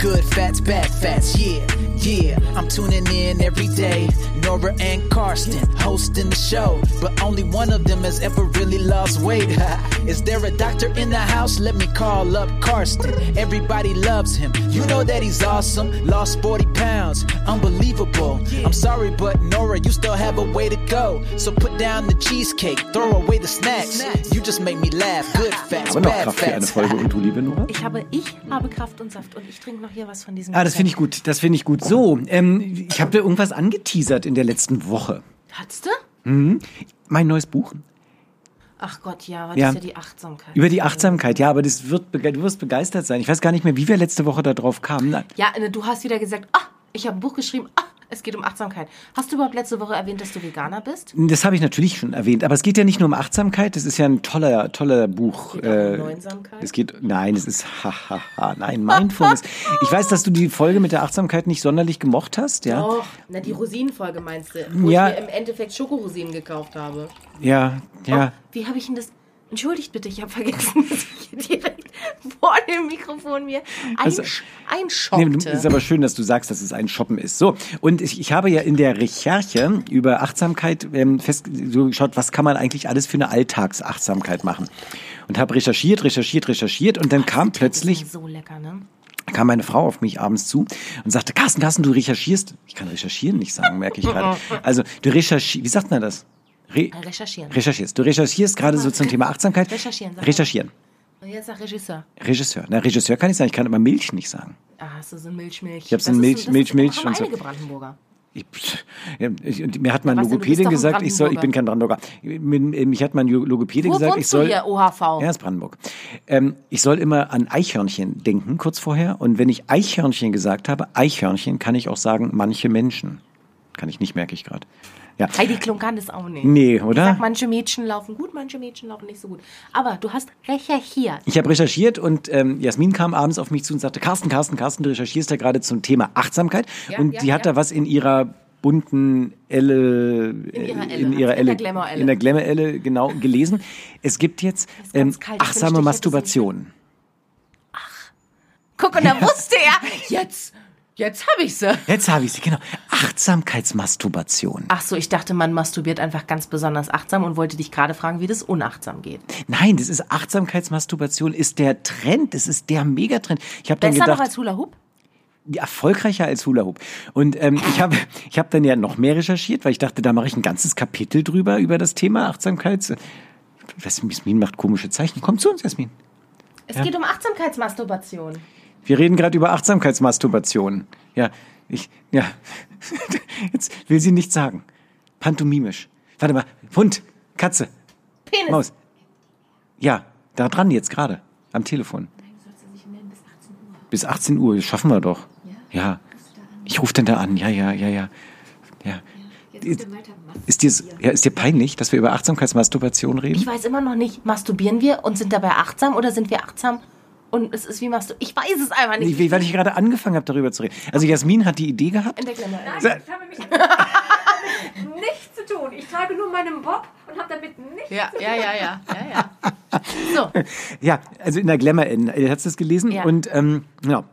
Good fats, bad fats, yeah, yeah. I'm tuning in every day. Nora and Karsten hosting the show, but only one of them has ever really lost weight. Is there a doctor in the house? Let me call up Karsten. Everybody loves him. You know that he's awesome. Lost 40 pounds, unbelievable. I'm sorry, but Nora, you still have a way to go. So put down the cheesecake, throw away the snacks. You just make me laugh. Good fats, Aber noch bad Kraft für eine. Folge und du, liebe Nora? Ich habe, ich habe Kraft und Saft und ich trinke noch hier was von diesem. Ah, das finde ich gut. Das finde ich gut. So, ähm, ich habe dir irgendwas angeteasert in der letzten Woche. Hattest du? Mein neues Buch Ach Gott, ja, aber Ja. das ist ja die Achtsamkeit. über die Achtsamkeit. Ja, aber das wird, du wirst begeistert sein. Ich weiß gar nicht mehr, wie wir letzte Woche da drauf kamen. Ja, ne, du hast wieder gesagt, ah, ich habe ein Buch geschrieben, ah, es geht um Achtsamkeit. Hast du überhaupt letzte Woche erwähnt, dass du Veganer bist? Das habe ich natürlich schon erwähnt, aber es geht ja nicht nur um Achtsamkeit, das ist ja ein toller, toller Buch. Geht auch um Neunsamkeit? Es geht, nein, es ist, hahaha, nein, Mindfulness. ich weiß, dass du die Folge mit der Achtsamkeit nicht sonderlich gemocht hast, ja? Och, na die Rosinenfolge meinst du, wo Ja. ich mir im Endeffekt Schokorosinen gekauft habe. Ja, ja. Oh, wie habe ich denn das... Entschuldigt bitte, ich habe vergessen, dass ich hier direkt vor dem Mikrofon mir Also- einsch Nee, einschoppte. du- ist aber schön, dass du sagst, dass es ein Shoppen ist. So, und ich, ich habe ja in der Recherche über Achtsamkeit ähm, fest so geschaut, was kann man eigentlich alles für eine Alltagsachtsamkeit machen. Und habe recherchiert, recherchiert, recherchiert und dann kam plötzlich so lecker, ne? kam meine Frau auf mich abends zu und sagte, Carsten, Carsten, du recherchierst. Ich kann recherchieren nicht sagen, merke ich gerade. Also du recherchierst, wie sagt man das? Re Recherchieren. recherchierst. Du recherchierst gerade so zum Thema Achtsamkeit. Recherchieren. Recherchieren. Jetzt sag Regisseur. Regisseur. Na, Regisseur kann ich sagen, ich kann aber Milch nicht sagen. Ah, hast du so ein Milch-Milch. Ich hab so Das ein ist Milch- das ist- Milch- Milch und so. einige Brandenburger. Ich, ja, ich, mir hat mein bist Logopädin gesagt, ich soll, ich bin kein Brandenburger. Mir- Mich hat mein Logopädin gesagt, ich soll. hier, OHV? Ja, ist Brandenburg. Ähm, ich soll immer an Eichhörnchen denken, kurz vorher. Und wenn ich Eichhörnchen gesagt habe, Eichhörnchen, kann ich auch sagen, manche Menschen. Kann ich nicht, merke ich gerade. Ja. Heidi Klum kann das auch nicht. Nee, Ich oder? sag, manche Mädchen laufen gut, manche Mädchen laufen nicht so gut. Aber du hast recherchiert. Ich habe recherchiert und ähm, Jasmin kam abends auf mich zu und sagte, Carsten, Carsten, Carsten, du recherchierst ja gerade zum Thema Achtsamkeit. Ja, und ja, die hat da was in ihrer bunten Elle, In ihrer Elle, in ihrer in Elle, in der Glamour-Elle, genau, gelesen. Es gibt jetzt ähm, kalt, ich achtsame ich Masturbation. Guck, und da wusste er, jetzt, jetzt hab ich sie. Jetzt habe ich sie, genau. Achtsamkeitsmasturbation. Ach so, ich dachte, man masturbiert einfach ganz besonders achtsam und wollte dich gerade fragen, wie das unachtsam geht. Nein, das ist Achtsamkeitsmasturbation, ist der Trend, das ist der Megatrend. Ich habe dann Besser noch gedacht, als Hula Hoop? erfolgreicher als Hula Hoop. Und ähm, ich habe ich hab dann ja noch mehr recherchiert, weil ich dachte, da mache ich ein ganzes Kapitel drüber, über das Thema Achtsamkeit. Was, Jasmin macht komische Zeichen. Komm zu uns, Jasmin. Es geht um Achtsamkeitsmasturbation. Wir reden gerade über Achtsamkeitsmasturbation. Ja, ich, ja. Jetzt will sie nichts sagen. Pantomimisch. Warte mal. Hund, Katze, Penis. Maus. Ja, da dran jetzt gerade. Am Telefon. Bis 18 Uhr, das schaffen wir doch. Ja. Ich rufe dann da an. Ja, ja, ja, ja. Ja. Ist, ist, dir, ja, ist dir peinlich, dass wir über Achtsamkeitsmasturbation reden? Ich weiß immer noch nicht, masturbieren wir und sind dabei achtsam oder sind wir achtsam und es ist wie mastur... Ich weiß es einfach nicht. Nee, weil ich gerade angefangen habe, darüber zu reden. Also Jasmin hat die Idee gehabt. In der Glamour. Sa- Ich habe mit nichts zu tun. Ich trage nur meinen Bob und habe damit nichts Ja, ja, ja, ja, ja, ja. So, Ja, also in der Glamour Inn. Äh, Hast du das gelesen? Ja. Und ähm, ja.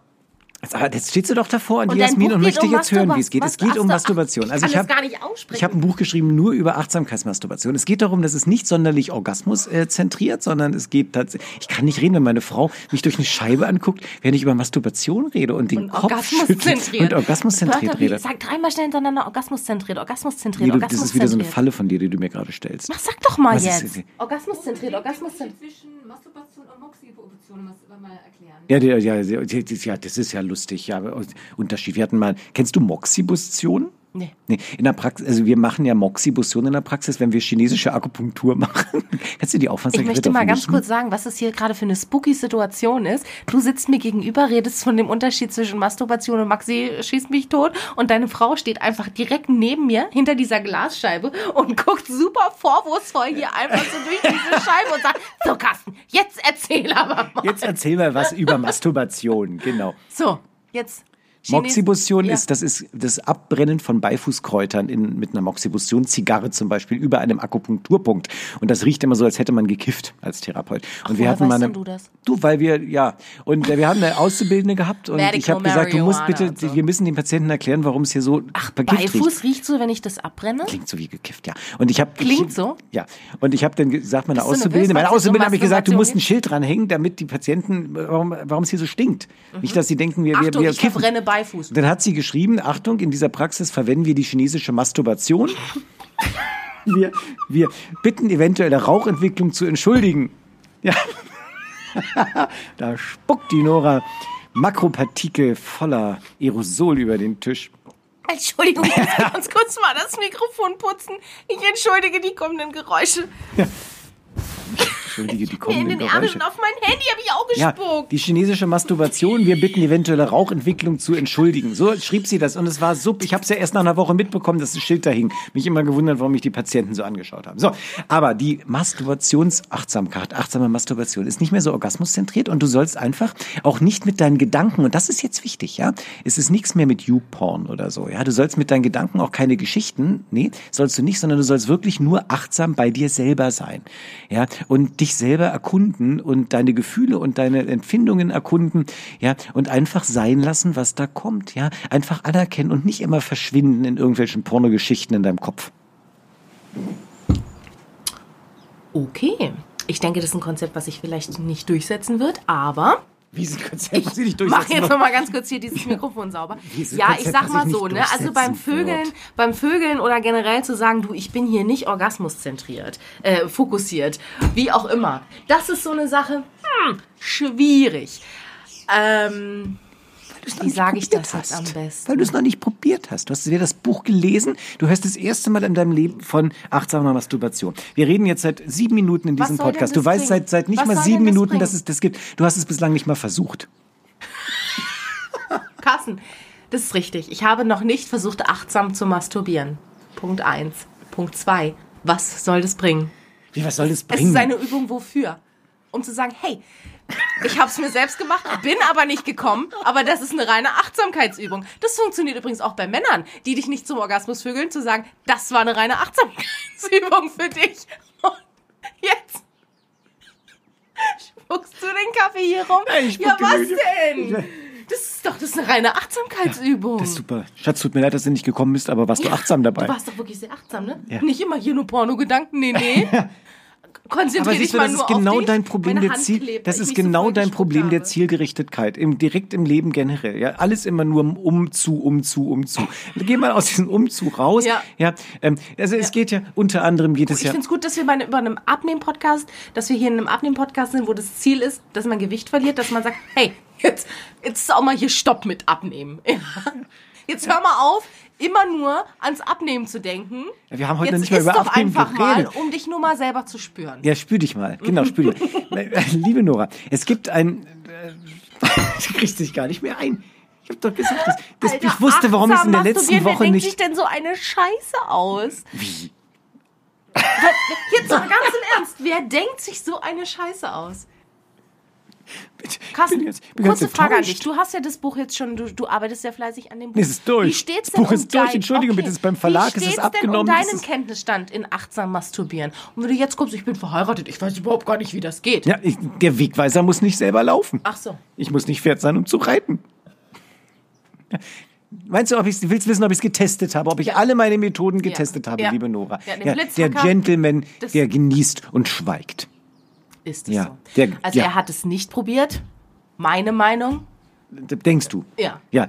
Jetzt, aber jetzt stehst du doch davor an Und die dein Jasmin und möchte um jetzt hören, wie es geht. was- Es geht ach um Masturbation. ich also kann ich habe gar nicht aussprechen. ich habe ein Buch geschrieben nur über Achtsamkeitsmasturbation. Es geht darum, dass es nicht sonderlich Orgasmus äh, zentriert, sondern es geht tatsächlich. Ich kann nicht reden, wenn meine Frau mich durch eine Scheibe anguckt, während ich über Masturbation rede und den und Kopf Orgasmus zentriert. und Orgasmus zentriert Wörter rede. Sag dreimal schnell hintereinander Orgasmus zentriert, Orgasmus zentriert, Nee, du, Orgasmus das ist wieder so eine. Falle von dir, die du mir gerade stellst. Ach, sag doch mal Was ist- jetzt. Orgasmus zentriert, Orgasmus zentriert. zwischen Masturbation und Moxibustion muss man mal erklären. Ja, ja, ja, ja, das ist ja lustig. Ja, Unterschied. Wir hatten mal, kennst du Moxibustion? Nee. Nee, in der Praxis, also wir machen ja Moxibustion in der Praxis, wenn wir chinesische Akupunktur machen. Kannst du die auch Ich möchte mal ganz kurz sagen, was es hier gerade für eine spooky Situation ist. Du sitzt mir gegenüber, redest von dem Unterschied zwischen Masturbation und Maxi schießt mich tot und deine Frau steht einfach direkt neben mir hinter dieser Glasscheibe und guckt super vorwurfsvoll hier einfach so durch diese Scheibe und sagt, so Carsten, jetzt erzähl aber mal. Jetzt erzähl mal was über Masturbation, genau. So, jetzt Moxibustion ja. ist, das ist das Abbrennen von Beifußkräutern in, mit einer Moxibustion-Zigarre zum Beispiel über einem Akupunkturpunkt. Und das riecht immer so, als hätte man gekifft als Therapeut. Und wir woher hatten mal eine, du das? Du, weil wir, ja. Und äh, wir haben eine Auszubildende gehabt und ich Medical habe gesagt, du musst bitte, so. wir müssen den Patienten erklären, warum es hier so Ach, vergift riecht. Beifuß riecht so, wenn ich das abbrenne? Klingt so wie gekifft, ja. Und ich habe Klingt so? Ja. Und ich habe dann gesagt, meine Bist Auszubildende, meine Auszubildende habe ich gesagt, du musst ein Schild dranhängen, damit die Patienten, warum, warum es hier so stinkt. Nicht, dass sie denken, wir, wir, Achtung, wir ich kiffen. verbrenne Beifuß. Dann hat sie geschrieben, Achtung, in dieser Praxis verwenden wir die chinesische Masturbation. Wir, wir bitten eventuelle Rauchentwicklung zu entschuldigen. Ja. da spuckt die Nora Makropartikel voller Aerosol über den Tisch. Entschuldigung, ich muss ganz kurz mal das Mikrofon putzen. Ich entschuldige die kommenden Geräusche. Entschuldige die Mir in den Geräusche. und auf mein Handy habe ich auch Ja, gespuckt. die chinesische Masturbation, wir bitten eventuelle Rauchentwicklung zu entschuldigen. So schrieb sie das und es war so, ich habe es ja erst nach einer Woche mitbekommen, dass das Schild da hing. Mich immer gewundert, warum mich die Patienten so angeschaut haben. So, aber die Masturbationsachtsamkeit, achtsame Masturbation ist nicht mehr so orgasmuszentriert und du sollst einfach auch nicht mit deinen Gedanken, und das ist jetzt wichtig, ja, es ist nichts mehr mit YouPorn oder so, ja, du sollst mit deinen Gedanken auch keine Geschichten, nee, sollst du nicht, sondern du sollst wirklich nur achtsam bei dir selber sein, ja, und dich selber erkunden und deine Gefühle und deine Empfindungen erkunden, ja, und einfach sein lassen, was da kommt, ja, einfach anerkennen und nicht immer verschwinden in irgendwelchen Pornogeschichten in deinem Kopf. Okay. Ich denke, das ist ein Konzept, was sich vielleicht nicht durchsetzen wird, aber Wie sie Konzept, was sie nicht mach durchsetzen jetzt wollen. noch mal ganz kurz hier dieses Mikrofon sauber. Ja, ich sag mal so, ne? Also beim Vögeln, wird. beim Vögeln oder generell zu sagen, du, ich bin hier nicht orgasmuszentriert, äh, fokussiert, wie auch immer. Das ist so eine Sache, hm, schwierig. Ähm, Wie sage ich das jetzt hast. am besten? Weil du es noch nicht probiert hast. Du hast dir das Buch gelesen. Du hörst das erste Mal in deinem Leben von achtsamer Masturbation. Wir reden jetzt seit sieben Minuten in diesem Podcast. Du weißt seit, seit nicht Was mal sieben das Minuten, bringen? dass es das gibt. Du hast es bislang nicht mal versucht. Carsten, das ist richtig. Ich habe noch nicht versucht, achtsam zu masturbieren. Punkt eins. Punkt zwei. Was soll das bringen? Wie, was soll das Es bringen? ist eine Übung wofür? Um zu sagen, hey, ich habe es mir selbst gemacht, bin aber nicht gekommen, aber das ist eine reine Achtsamkeitsübung. Das funktioniert übrigens auch bei Männern, die dich nicht zum Orgasmus vögeln, zu sagen, das war eine reine Achtsamkeitsübung für dich. Und jetzt spuckst du den Kaffee hier rum. Ich ja, was denn? Das ist doch, das ist eine reine Achtsamkeitsübung. das ist super. Schatz, tut mir leid, dass du nicht gekommen bist, aber warst du achtsam dabei? Du warst doch wirklich sehr achtsam, ne? Ja. Nicht immer hier nur Porno-Gedanken, nee, nee. Konzentrier Aber siehst du, das ist genau dich. dein Problem der Ziel, klebt, das ich ist genau dein Problem der habe. Zielgerichtetkeit, im, direkt im Leben generell. Ja, alles immer nur um, um zu, um zu, um zu. Geh mal aus diesem Umzug raus. Ja. ja ähm, also es geht ja unter anderem geht es Ich ja. finde es gut, dass wir bei einem, über einem Abnehmen-Podcast, dass wir hier in einem Abnehmen-Podcast sind, wo das Ziel ist, dass man Gewicht verliert, dass man sagt, hey, jetzt, jetzt ist auch mal hier Stopp mit Abnehmen. Ja. Jetzt hör mal auf, immer nur ans Abnehmen zu denken. Ja, wir haben heute jetzt nicht mal isst über doch Abnehmen einfach mal, geredet. um dich nur mal selber zu spüren. Ja, spür dich mal. Genau, spür dich. Liebe Nora, es gibt ein. Äh, du kriegst dich gar nicht mehr ein. Ich habe doch gesagt, das, das, Alter, ich wusste, warum es in der letzten Woche wer denkt nicht. sich denn so eine Scheiße aus? Wie? Jetzt mal ganz im Ernst, wer denkt sich so eine Scheiße aus? Bitte, Carsten, jetzt, kurze Frage an dich. Du hast ja das Buch jetzt schon, du, du arbeitest ja fleißig an dem Buch. Es ist durch. Wie steht's Das Buch ist um durch. dein- Entschuldigung, bitte, es ist beim Verlag, Wie es ist steht's abgenommen, denn um es deinen Kenntnisstand in achtsam masturbieren? Und wenn du jetzt kommst, ich bin verheiratet, ich weiß überhaupt gar nicht, wie das geht. Ja, ich, der Wegweiser muss nicht selber laufen. Ach so. Ich muss nicht Pferd sein, um zu reiten. Meinst du, ob ich willst wissen, ob ich es getestet habe, ob ich alle meine Methoden getestet habe, Ja. liebe Nora? Ja, der Gentleman, das- der genießt und schweigt. Ist es Ja, so? der- also ja. er hat es nicht probiert. Meine Meinung. Denkst du? Ja. Ja,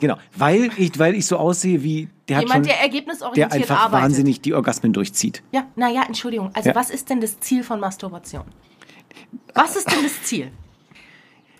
genau. Weil ich, weil ich so aussehe wie der hat Jemand, schon, der ergebnisorientiert der einfach arbeitet. wahnsinnig die Orgasmen durchzieht. Ja, naja, Entschuldigung. Also Ja. was ist denn das Ziel von Masturbation? Was ist denn das Ziel?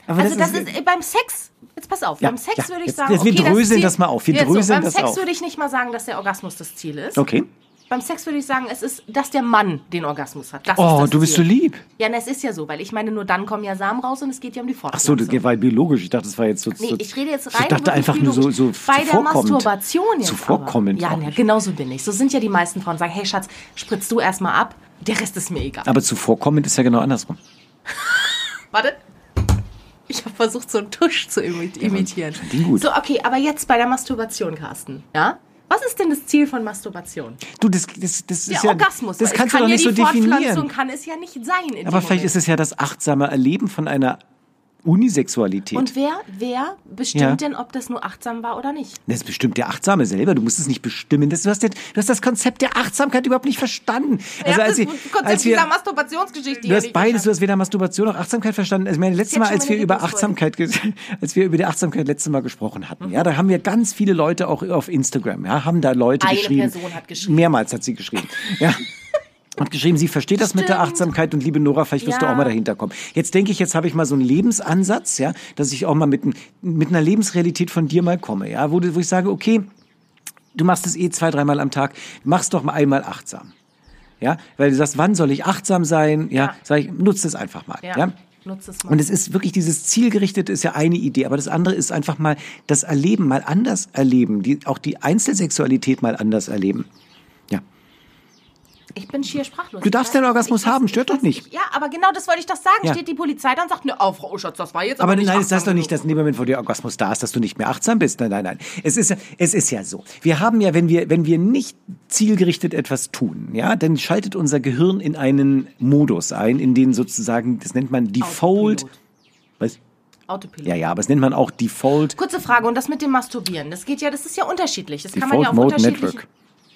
Aber Also das ist, äh, beim Sex, jetzt pass auf, Ja, beim Sex ja, würde ich jetzt- sagen, jetzt- wir okay, dröseln Ziel- das mal auf, wir dröseln beim das Sex auf. würde ich nicht mal sagen, dass der Orgasmus das Ziel ist. Okay. Beim Sex würde ich sagen, es ist, dass der Mann den Orgasmus hat. Das Oh, du bist so lieb. Ja, na, es ist ja so, weil ich meine, nur dann kommen ja Samen raus und es geht ja um die Ach Fortpflanzung. so, das war biologisch. Ich dachte, das war jetzt so. Nee, so ich rede jetzt Ich rein. dachte wirklich einfach nur so, so Bei der. Masturbation jetzt. Zuvorkommend Aber. Ja, ja, genau so bin ich. So sind ja die meisten Frauen. Sagen, hey Schatz, spritzt du erstmal ab. Der Rest ist mir egal. Aber zuvorkommend ist ja genau andersrum. Warte. Ich habe versucht, so einen Tusch zu imi- imitieren. ihn gut. So, okay, aber jetzt bei der Masturbation, Carsten. Ja? Was ist denn das Ziel von Masturbation? Du, das, das, das Der ist ja, Orgasmus. das kannst ich du kann doch nicht so definieren. kann es ja nicht sein. In Aber vielleicht Moment. ist es ja das achtsame Erleben von einer Unisexualität. Und wer, wer bestimmt Ja. denn, ob das nur achtsam war oder nicht? Das bestimmt der Achtsame selber. Du musst es nicht bestimmen. Das, du, hast ja, du hast das Konzept der Achtsamkeit überhaupt nicht verstanden. Also als, wir, Konzept als wir, dieser Masturbationsgeschichte du hast beides, du hast weder Masturbation noch Achtsamkeit verstanden. Also meine, letztes Mal, als wir über. Achtsamkeit, als wir über die Achtsamkeit letztes Mal gesprochen hatten, ja, da haben wir ganz viele Leute auch auf Instagram, ja, haben da Leute Eine geschrieben. Person hat geschrieben. Mehrmals hat sie geschrieben. Ja. Hat geschrieben, sie versteht das mit der Stimmt. Achtsamkeit und liebe Nora, vielleicht wirst du Ja. auch mal dahinter kommen. Jetzt denke ich, jetzt habe ich mal so einen Lebensansatz, ja, dass ich auch mal mit, mit einer Lebensrealität von dir mal komme, ja, wo, du- wo ich sage, okay, du machst es eh zwei, dreimal am Tag, mach's doch mal einmal achtsam. Ja, weil du sagst, wann soll ich achtsam sein? Ja, Ja. sag ich, nutze es einfach mal. Ja. Ja, nutze es mal. Und es ist wirklich dieses zielgerichtete ist ja eine Idee, aber das andere ist einfach mal das Erleben mal anders erleben, die, auch die Einzelsexualität mal anders erleben. Ich bin schier sprachlos. Du darfst den Orgasmus ich haben, stört doch nicht. Ja, aber genau das wollte ich doch sagen. Ja. Steht die Polizei da und sagt, ne, oh, Frau Schatz, das war jetzt Aber aber, nicht nein, das heißt doch nicht, dass in dem Moment, wo der Orgasmus da ist, dass du nicht mehr achtsam bist. Nein, nein, nein. Es ist, es ist ja so. Wir haben ja, wenn wir, wenn wir nicht zielgerichtet etwas tun, ja, dann schaltet unser Gehirn in einen Modus ein, in den sozusagen, das nennt man Default. Autopilot. Was? Autopilot. Ja, ja, aber es nennt man auch Default, Kurze Frage, und das mit dem Masturbieren, das geht ja, das ist ja unterschiedlich. Das kann man Default ja auf Mode. Network.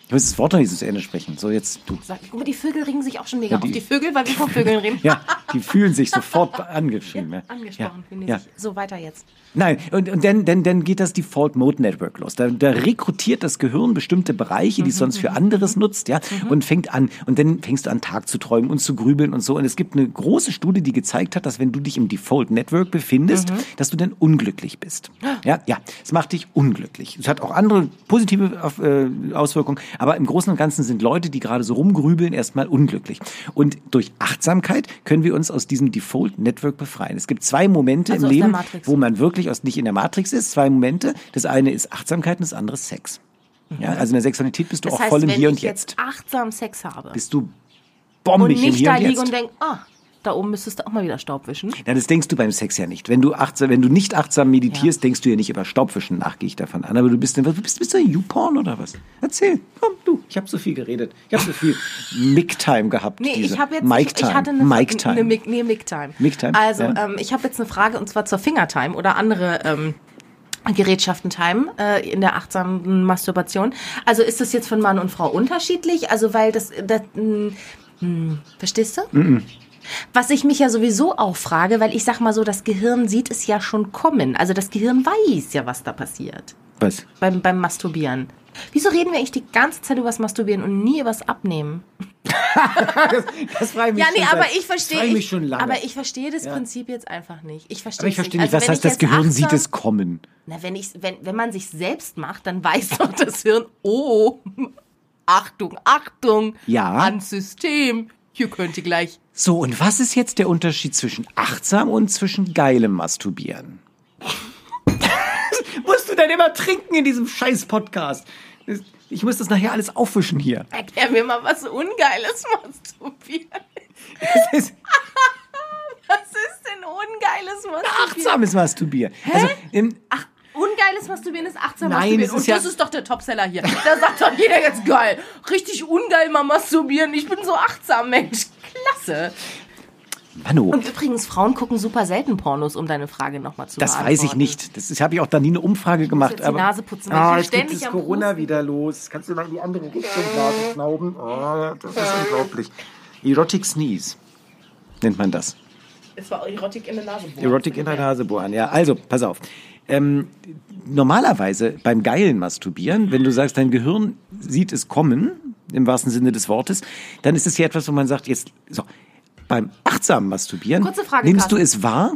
Ich muss das Wort noch nicht zu Ende sprechen. So, jetzt du. Guck mal, die Vögel regen sich auch schon mega Ja, die- auf. Die Vögel, weil wir von Vögeln reden. Ja, die fühlen sich sofort angeschrieben. Ja, Angesprochen, ja, finde ja. ich. So, weiter jetzt. Nein, und, und dann, dann, dann geht das Default Mode Network los. Da, da rekrutiert das Gehirn bestimmte Bereiche, die es sonst für anderes nutzt, ja, und fängt an, und dann fängst du an, Tag zu träumen und zu grübeln und so. Und es gibt eine große Studie, die gezeigt hat, dass wenn du dich im Default Network befindest, dass du dann unglücklich bist. Ja, ja, es macht dich unglücklich. Es hat auch andere positive äh, Auswirkungen, aber im Großen und Ganzen sind Leute, die gerade so rumgrübeln, erstmal unglücklich. Und durch Achtsamkeit können wir uns aus diesem Default Network befreien. Es gibt zwei Momente Also im Leben, wo man wirklich aus, nicht in der Matrix ist. Zwei Momente. Das eine ist Achtsamkeit und das andere ist Sex. Ja, also in der Sexualität bist du Das auch heißt, voll im wenn Hier ich und Jetzt. jetzt achtsam Sex habe Bist du und bombig im nicht Hier da und liege Jetzt. und denke, ah, da oben müsstest du auch mal wieder Staub wischen. Ja, das denkst du beim Sex ja nicht. Wenn du achtsam, wenn du nicht achtsam meditierst, denkst du ja nicht über Staubwischen nach, gehe ich davon an. Aber du bist, was bist, bist du YouPorn oder was? Erzähl, komm, du. Ich habe so viel geredet. Ich habe so viel Mic-Time gehabt. Nee, diese. ich habe jetzt Mic-Time. ich, ich hatte eine, Mic-Time. eine Mic, nee, Mic-Time. Mic-Time, Also, ja. ähm, ich habe jetzt eine Frage und zwar zur Fingertime oder andere ähm, Gerätschaften-Time äh, in der achtsamen Masturbation. Also ist das jetzt von Mann und Frau unterschiedlich? Also weil das, das mh, mh, verstehst du? Was ich mich ja sowieso auch frage, weil ich sag mal so, das Gehirn sieht es ja schon kommen. Also das Gehirn weiß ja, was da passiert was? beim, beim Masturbieren. Wieso reden wir eigentlich die ganze Zeit über das Masturbieren und nie über das Abnehmen? Das frage ich Ja, mich nee, schon aber seit- ich verstehe. Das ich ich, mich schon lange. Aber ich verstehe das Prinzip jetzt einfach nicht. Ich verstehe aber ich verstehe nicht, Also was heißt, das Gehirn sieht achtsam- es kommen. Na, wenn, ich, wenn, wenn man sich selbst macht, dann weiß doch das Hirn, oh, Achtung, Achtung, Ja. ans System. Hier könnte gleich. So, und was ist jetzt der Unterschied zwischen achtsam und zwischen geilem Masturbieren? Musst du denn immer trinken in diesem scheiß Podcast? Ich muss das nachher alles aufwischen hier. Erklär mir mal, was Ungeiles Masturbieren Das ist Was ist denn Ungeiles Masturbieren? achtsames Masturbieren. Also, im, Ach, ungeiles Masturbieren ist achtsam Nein, Masturbieren. Und ja- das ist doch der Topseller hier. Da sagt doch jeder jetzt geil. Richtig ungeil mal masturbieren. Ich bin so achtsam, Mensch. Klasse. Manu, Und übrigens, Frauen gucken super selten Pornos, um deine Frage nochmal zu das beantworten. weiß ich nicht. Das habe ich auch da nie eine Umfrage gemacht. jetzt die aber, Nase putzen, Ah, ich hier jetzt geht das Corona Pusten. wieder los. Kannst du mal in die andere Richtung Nase schnauben? Oh, das ist unglaublich. Erotic Sneeze nennt man das. Es war Erotik in der Nase. Erotic in der Nase bohren, ja. Also, pass auf. Ähm, normalerweise beim geilen Masturbieren, wenn du sagst, dein Gehirn sieht es kommen, im wahrsten Sinne des Wortes, dann ist es ja etwas, wo man sagt, jetzt, so, beim achtsamen Masturbieren Kurze Frage, nimmst du Carsten. es wahr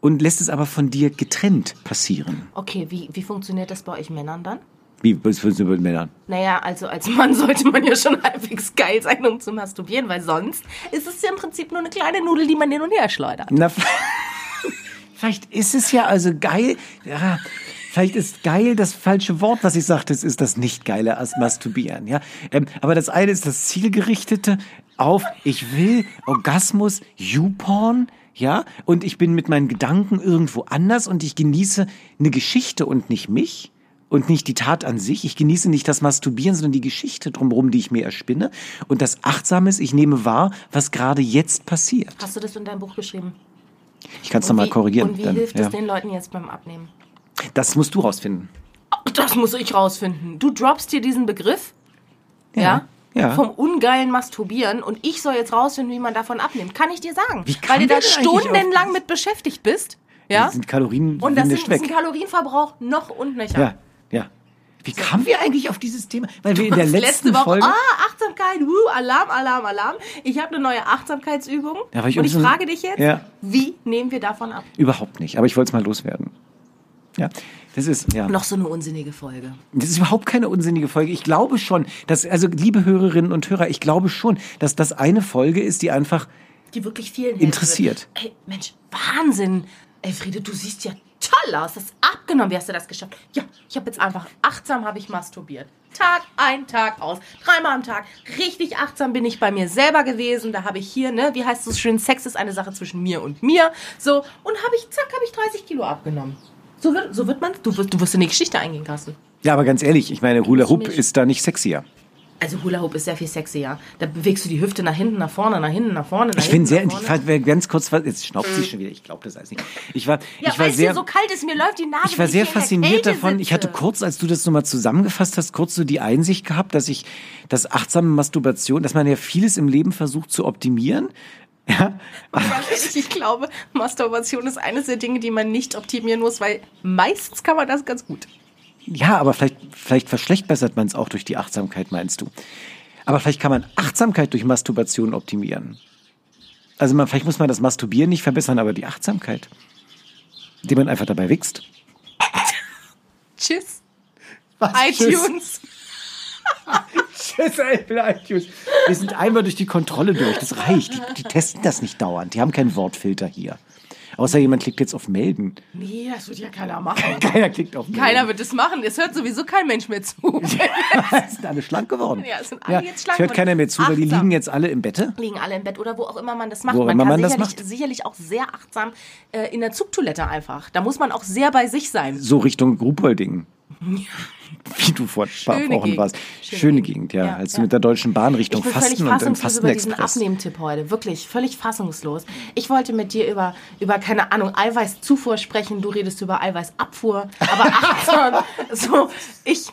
und lässt es aber von dir getrennt passieren. Okay, wie, wie funktioniert das bei euch Männern dann? Wie, für mit Männern? Naja, also als Mann sollte man ja schon halbwegs geil sein, um zu masturbieren, weil sonst ist es ja im Prinzip nur eine kleine Nudel, die man hin und her schleudert. Na, vielleicht ist es ja also geil. Ja, vielleicht ist geil das falsche Wort, was ich sagte. Es ist das nicht geile als Masturbieren. Ja, ähm, aber das eine ist das zielgerichtete auf. Ich will Orgasmus, YouPorn. ja, und ich bin mit meinen Gedanken irgendwo anders und ich genieße eine Geschichte und nicht mich und nicht die Tat an sich. Ich genieße nicht das Masturbieren, sondern die Geschichte drumherum, die ich mir erspinne. Und das Achtsame ist, ich nehme wahr, was gerade jetzt passiert. Hast du das in deinem Buch geschrieben? Ich kann es nochmal korrigieren. Und wie dann, hilft ja. es den Leuten jetzt beim Abnehmen? Das musst du rausfinden. Das muss ich rausfinden. Du droppst hier diesen Begriff, ja? Ja. Vom ungeilen Masturbieren und ich soll jetzt rausfinden, wie man davon abnimmt. Kann ich dir sagen. Weil du da stundenlang mit beschäftigt bist. Ja? Die sind Kalorien Und das ist, ist ein. Kalorienverbrauch noch und nöcher. Ja, ja. Wie kamen wir eigentlich auf dieses Thema? Weil wir in der letzten letzte Woche, Folge. ah, Achtsamkeit, uh, Alarm, Alarm, Alarm. Ich habe eine neue Achtsamkeitsübung. Ja, ich und ich so- frage dich jetzt, Ja. wie nehmen wir davon ab? Überhaupt nicht. Aber ich wollte es mal loswerden. Ja, das ist, ja. Noch so eine unsinnige Folge. Das ist überhaupt keine unsinnige Folge. Ich glaube schon, dass, also liebe Hörerinnen und Hörer, ich glaube schon, dass das eine Folge ist, die einfach, Die wirklich vielen Interessiert. Ey, Mensch, Wahnsinn. Elfriede, du siehst ja toll aus. Das abgenommen. Wie hast du das geschafft? Ja, ich habe jetzt einfach achtsam habe ich masturbiert. Tag ein, Tag aus. Dreimal am Tag. Richtig achtsam bin ich bei mir selber gewesen. Da habe ich hier, ne, wie heißt es so schön, Sex ist eine Sache zwischen mir und mir. So, und habe ich, zack, habe ich 30 Kilo abgenommen. So wird, so wird man, du wirst, du wirst in die Geschichte eingehen, Carsten. ja, aber ganz ehrlich, ich meine, Hula Hoop ist da nicht sexier. Also Hula Hoop ist sehr viel sexier. Da bewegst du die Hüfte nach hinten, nach vorne, nach hinten, nach vorne, nach Ich bin sehr, ich war ganz kurz, jetzt schnaubt sie schon wieder, ich glaube das alles nicht. Ich war, Ja, ich war sehr, hier so kalt ist, mir läuft die Nase. ich war sehr fasziniert davon. Ich hatte sitze. kurz, als du das nochmal zusammengefasst hast, kurz so die Einsicht gehabt, dass ich, das achtsame Masturbation, dass man ja vieles im Leben versucht zu optimieren. Ja, ehrlich, ich glaube, Masturbation ist eines der Dinge, die man nicht optimieren muss, weil meistens kann man das ganz gut. Ja, aber vielleicht, vielleicht verschlechtbessert man es auch durch die Achtsamkeit, meinst du? Aber vielleicht kann man Achtsamkeit durch Masturbation optimieren. Also man, vielleicht muss man das Masturbieren nicht verbessern, aber die Achtsamkeit, indem man einfach dabei wächst. Tschüss. Was? iTunes. Tschüss, Apple iTunes. Wir sind einmal durch die Kontrolle durch. Das reicht. Die, die testen das nicht dauernd. Die haben keinen Wortfilter hier. Außer jemand klickt jetzt auf Melden. Nee, das wird ja keiner machen. Keiner klickt auf Melden. Keiner wird das machen. Es hört sowieso kein Mensch mehr zu. sind alle schlank geworden. Ja, es sind alle jetzt schlank Es hört keiner mehr zu, weil die achtsam. liegen jetzt alle im Bette. Liegen alle im Bett oder wo auch immer man das macht. Wo man kann man das sicherlich, sicherlich auch sehr achtsam äh, in der Zugtoilette einfach. Da muss man auch sehr bei sich sein. So Richtung Grupolding. Wie du vor ein paar Schöne Wochen Gegend. warst. Schöne Schöne Gegend. Gegend, ja. Ja, Als du ja. mit der Deutschen Bahn Richtung Fasten und im fassungslos über diesen Fastenexpress. Abnehmtipp heute. Wirklich, völlig fassungslos. Ich wollte mit dir über, über keine Ahnung, Eiweißzufuhr sprechen. Du redest über Eiweißabfuhr. Aber achtsam. so, ich,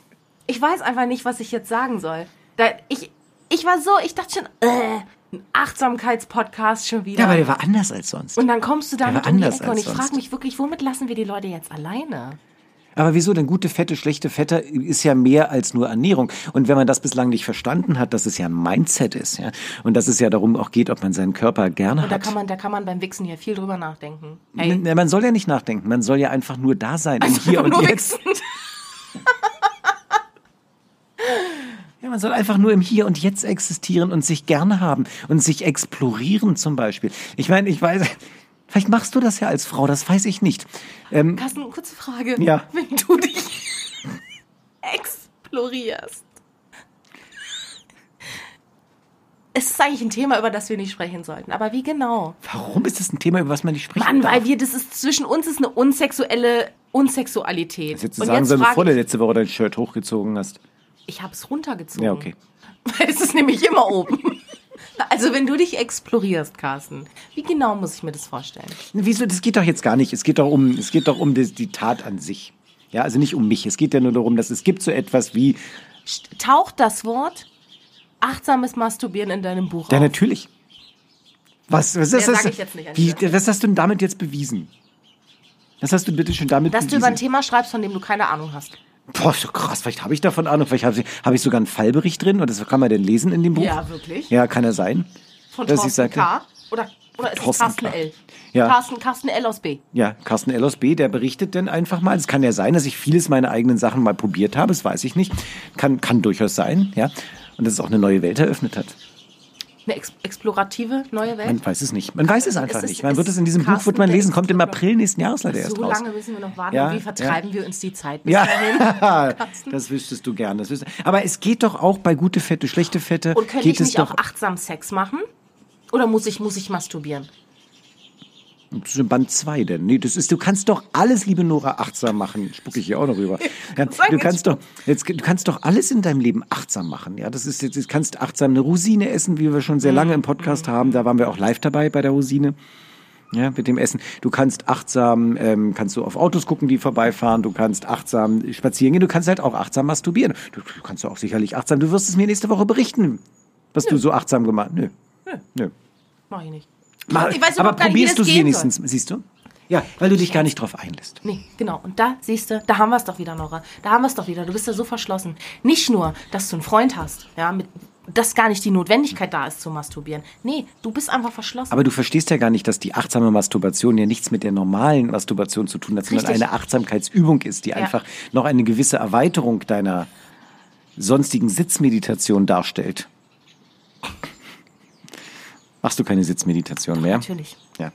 ich weiß einfach nicht, was ich jetzt sagen soll. Da, ich, ich war so, ich dachte schon, äh, ein Achtsamkeitspodcast schon wieder. Ja, aber der war anders als sonst. und dann kommst du damit um die anders Ecke und ich frage mich wirklich, womit lassen wir die Leute jetzt alleine? Aber wieso denn gute Fette, schlechte Fette ist ja mehr als nur Ernährung. Und wenn man das bislang nicht verstanden hat, dass es ja ein Mindset ist, ja, und dass es ja darum auch geht, ob man seinen Körper gerne Und da hat. kann man, da kann man beim Wichsen hier viel drüber nachdenken. Hey, N- Man soll ja nicht nachdenken, man soll ja einfach nur da sein, im Hier und Jetzt. Ja, man soll einfach nur im Hier und Jetzt existieren und sich gerne haben und sich explorieren zum Beispiel. Ich meine, ich weiß, vielleicht machst du das ja als Frau, das weiß ich nicht. Ähm, Carsten, kurze Frage. Ja. Wenn du dich explorierst. Es ist eigentlich ein Thema, über das wir nicht sprechen sollten. Aber wie genau? warum ist das ein Thema, über was man nicht spricht? Mann, weil wir, das ist zwischen uns ist eine unsexuelle Unsexualität. Jetzt Und sagen jetzt frage du ich, letzte Woche dein Shirt hochgezogen hast. ich habe es runtergezogen. Ja, okay. Weil es ist nämlich immer oben. Also wenn du dich explorierst, Carsten, wie genau muss ich mir das vorstellen? Wieso? Das geht doch jetzt gar nicht. Es geht doch um, es geht doch um die, die Tat an sich. Ja, also nicht um mich. Es geht ja nur darum, dass es gibt so etwas wie, Taucht das Wort achtsames Masturbieren in deinem Buch ja auf? natürlich. Was, was ist das? sag ich jetzt nicht an wie, was hast du denn damit jetzt bewiesen? Was hast du bitte schon damit Dass du über ein bewiesen? Thema schreibst, von dem du keine Ahnung hast. Boah, so krass. Vielleicht habe ich davon Ahnung. Vielleicht habe ich, habe ich sogar einen Fallbericht drin. Und das kann man denn lesen in dem Buch? Ja, wirklich? Ja, kann er sein. Von dass ich sagte- K. Oder, oder ist es Carsten K. L? Ja. Carsten, Carsten L aus B. Ja, Carsten L. aus B., der berichtet denn einfach mal. Es kann ja sein, dass ich vieles meiner eigenen Sachen mal probiert habe. Das weiß ich nicht. Kann, kann durchaus sein, ja. Und dass es auch eine neue Welt eröffnet hat. Eine ex explorative neue Welt. Man weiß es nicht. Man weiß es einfach Es ist- nicht. Man wird es in diesem Buch, wird man lesen, kommt im. April nächsten Jahres leider erst so raus. lange müssen wir noch warten. Ja, wie vertreiben wir uns die Zeit bis? Ja, das wüsstest du gern. Das wüsst- Aber es geht doch auch bei gute Fette, schlechte Fette. Und könnte geht ich es nicht doch, auch achtsam Sex machen? Oder muss ich, muss ich masturbieren? Band 2 denn? Nee, das ist, du kannst doch alles, liebe Nora, achtsam machen. Spucke ich hier auch noch rüber. Ja, du kannst doch, jetzt, du kannst doch alles in deinem Leben achtsam machen. Ja, das ist jetzt, du kannst achtsam eine Rosine essen, wie wir schon sehr lange im Podcast haben. Da waren wir auch live dabei bei der Rosine. Ja, mit dem Essen. Du kannst achtsam, ähm, kannst du auf Autos gucken, die vorbeifahren. Du kannst achtsam spazieren gehen. Du kannst halt auch achtsam masturbieren. Du, du kannst auch sicherlich achtsam. Du wirst es mir nächste Woche berichten, was du so achtsam gemacht. Nö, nö. Mach ich nicht. Mal, Ich weiß aber gar probierst du es wenigstens, siehst du? Ja, weil du dich gar nicht drauf einlässt. Nee, genau. Und da siehst du, da haben wir es doch wieder, Nora. Da haben wir es doch wieder. Du bist ja so verschlossen. Nicht nur, dass du einen Freund hast, ja, mit, dass gar nicht die Notwendigkeit da ist zu masturbieren. Nee, du bist einfach verschlossen. Aber du verstehst ja gar nicht, dass die achtsame Masturbation ja nichts mit der normalen Masturbation zu tun hat, sondern Richtig. eine Achtsamkeitsübung ist, die einfach noch eine gewisse Erweiterung deiner sonstigen Sitzmeditation darstellt. Machst du keine Sitzmeditation mehr? Natürlich. Ja.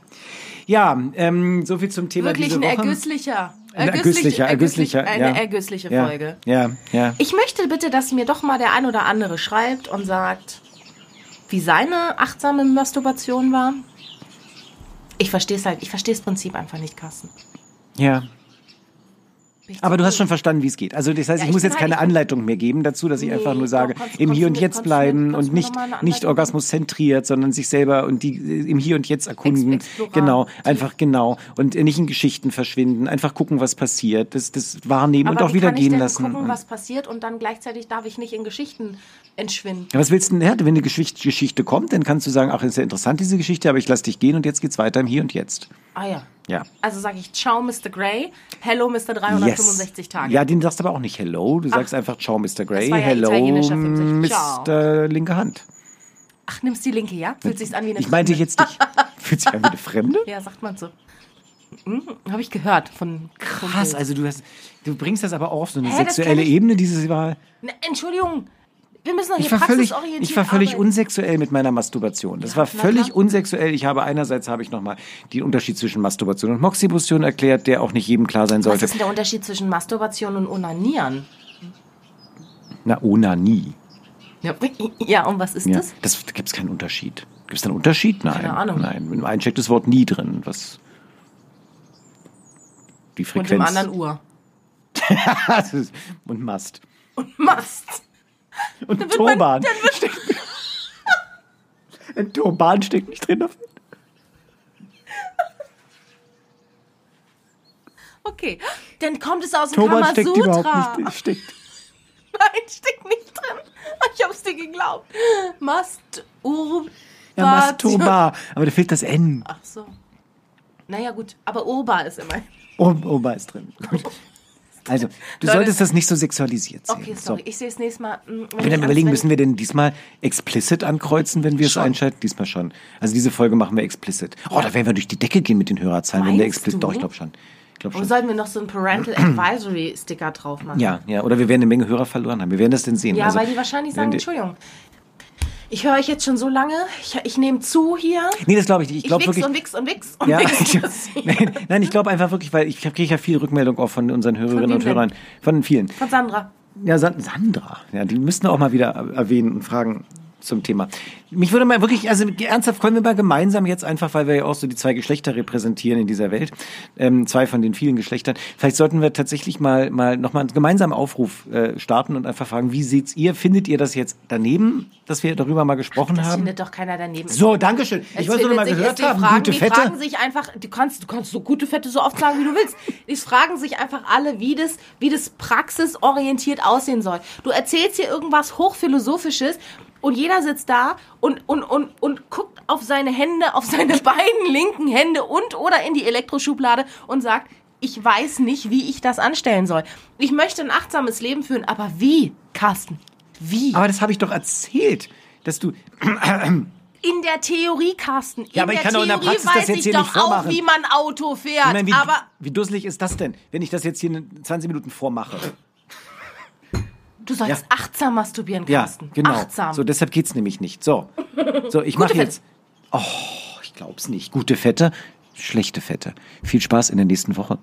Ja, ähm, so viel zum Thema Wirklich diese ein Woche. ergüsslicher, Ein ergüsslicher, ergüsslicher, eine ja. ergüssliche ja, Folge. Ja, ja. Ich möchte bitte, dass mir doch mal der ein oder andere schreibt und sagt, wie seine achtsame Masturbation war. Ich verstehe es halt, ich verstehe das Prinzip einfach nicht, Carsten. Ja. Aber du hast schon verstanden, wie es geht. Also das heißt, Ja, ich muss jetzt keine Anleitung mehr geben dazu, dass ich Nee, einfach nur doch, sage, kannst- im Hier und Jetzt bleiben und nicht, nicht Anleitung Orgasmus zentriert, sondern sich selber und die äh, im Hier und Jetzt erkunden. Ex-. Genau, einfach genau. Und nicht in Geschichten verschwinden, einfach gucken, was passiert, das, das wahrnehmen und Aber auch wie wieder gehen lassen. gucken, Und- was passiert und dann gleichzeitig darf ich nicht in Geschichten entschwinden. Ja, was willst du denn? Wenn eine Geschichte, Geschichte kommt, dann kannst du sagen, ach, ist ja interessant, diese Geschichte, aber ich lass dich gehen und jetzt geht's weiter im Hier und Jetzt. Ah ja. Ja. Also sage ich Ciao, Mr. Grey. Hello, Mr. 365 Tage. Ja, den sagst du aber auch nicht Hello. Du sagst einfach Ciao, Mr. Grey. ja Hello. Mr. Linke Hand. Ach, nimmst die linke, ja? Fühlt sich an wie eine Ich meinte Fremde. jetzt dich. Fühlt sich an wie eine Fremde? Ja, sagt man so. Hm, Habe ich gehört von Krass, Kumpels. also du hast, du bringst das aber auch auf so eine Hä, sexuelle Ebene, dieses Mal. Ne, Entschuldigung, wir müssen doch hier Ich war völlig, ich war völlig arbeiten. unsexuell mit meiner Masturbation. Das war na völlig unsexuell. Ich habe einerseits habe ich nochmal den Unterschied zwischen Masturbation und Moxibustion erklärt, der auch nicht jedem klar sein Was sollte. ist denn der Unterschied zwischen Masturbation und Onanieren? Na, Onanie. Ja, ja und was ist Ja, das? das da gibt es keinen Unterschied. Gibt es da einen Unterschied? Nein. Keine Ahnung. Nein, im einen steckt das Wort nie drin. Was die Und Frequenz. im anderen Uhr. Das ist- und Mast. Und man- Turban. steckt, ein Turban steckt nicht drin. Okay, dann kommt es aus dem Turban Kamasutra. steckt überhaupt nicht. Steckt. Nein, steckt nicht drin. Ich hab's dir geglaubt. Masturba. Ja, Masturbar. Aber da fehlt das N. Ach so. Naja, gut. Aber Urba ist immer. Ober Ober ist drin. Gut. Also, du Leute. solltest das nicht so sexualisiert sehen. Okay, sorry. So. Ich sehe es nächstes Mal. mm, Wenn Ich bin ich am ans- überlegen, wenn- müssen wir denn diesmal explicit ankreuzen, wenn wir es Schon. einschalten? Diesmal schon. Also diese Folge machen wir explicit. Oh, da werden wir durch die Decke gehen mit den Hörerzahlen, wenn der Meinst explicit. du? Doch, ich glaube schon. Ich Oder sollten wir noch so einen Parental Advisory Sticker drauf machen? Ja, ja. Oder wir werden eine Menge Hörer verloren haben. Wir werden das denn sehen. Ja, also, weil die wahrscheinlich wenn sagen, die- Entschuldigung. Ich höre euch jetzt schon so lange. Ich, ich nehme zu hier. Nee, das glaube ich nicht. Ich Ich glaube wirklich. und wichs und wichs und Ja, wichs. nein, nein, ich glaube einfach wirklich, weil ich kriege ja viel Rückmeldung auch von unseren Hörerinnen wem und denn? Hörern, von vielen. Von Sandra. Ja, San- Sandra, ja, die müssten auch mal wieder erwähnen und fragen zum Thema. Mich würde mal wirklich, also ernsthaft, können wir mal gemeinsam jetzt einfach, weil wir ja auch so die zwei Geschlechter repräsentieren in dieser Welt, ähm, zwei von den vielen Geschlechtern, vielleicht sollten wir tatsächlich mal, mal nochmal einen gemeinsamen Aufruf äh, starten und einfach fragen, wie seht's ihr? Findet ihr das jetzt daneben, dass wir darüber mal gesprochen Das haben? findet doch keiner daneben. So, Dankeschön. Ich wollte nur mal gehört haben, fragen, gute die Fette. fragen sich einfach, du kannst, du kannst so gute Fette so oft sagen, wie du willst. Die fragen sich einfach alle, wie das, wie das praxisorientiert aussehen soll. Du erzählst hier irgendwas hochphilosophisches und jeder sitzt da und, und, und, und guckt auf seine Hände, auf seine beiden linken Hände und oder in die Elektroschublade und sagt, ich weiß nicht, wie ich das anstellen soll. Ich möchte ein achtsames Leben führen, aber wie, Carsten? Wie? Aber das habe ich doch erzählt, dass du In der Theorie, Carsten. In Ja, aber ich kann doch in der Theorie Praxis das weiß jetzt ich hier doch nicht vormachen. auch, wie man Auto fährt. Ich meine, wie, aber wie dusselig ist das denn, wenn ich das jetzt hier in 20 Minuten vormache? Du sollst Ja. achtsam masturbieren, Ja, Carsten. genau. Achtsam. So, deshalb geht's nämlich nicht. So, so ich mache Fette. jetzt. Oh, ich glaub's nicht. Gute Fette, schlechte Fette. Viel Spaß in der nächsten Woche.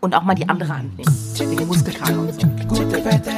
Und auch mal die andere Hand nehmen. Wegen Muskelkater und so. Gute Wette.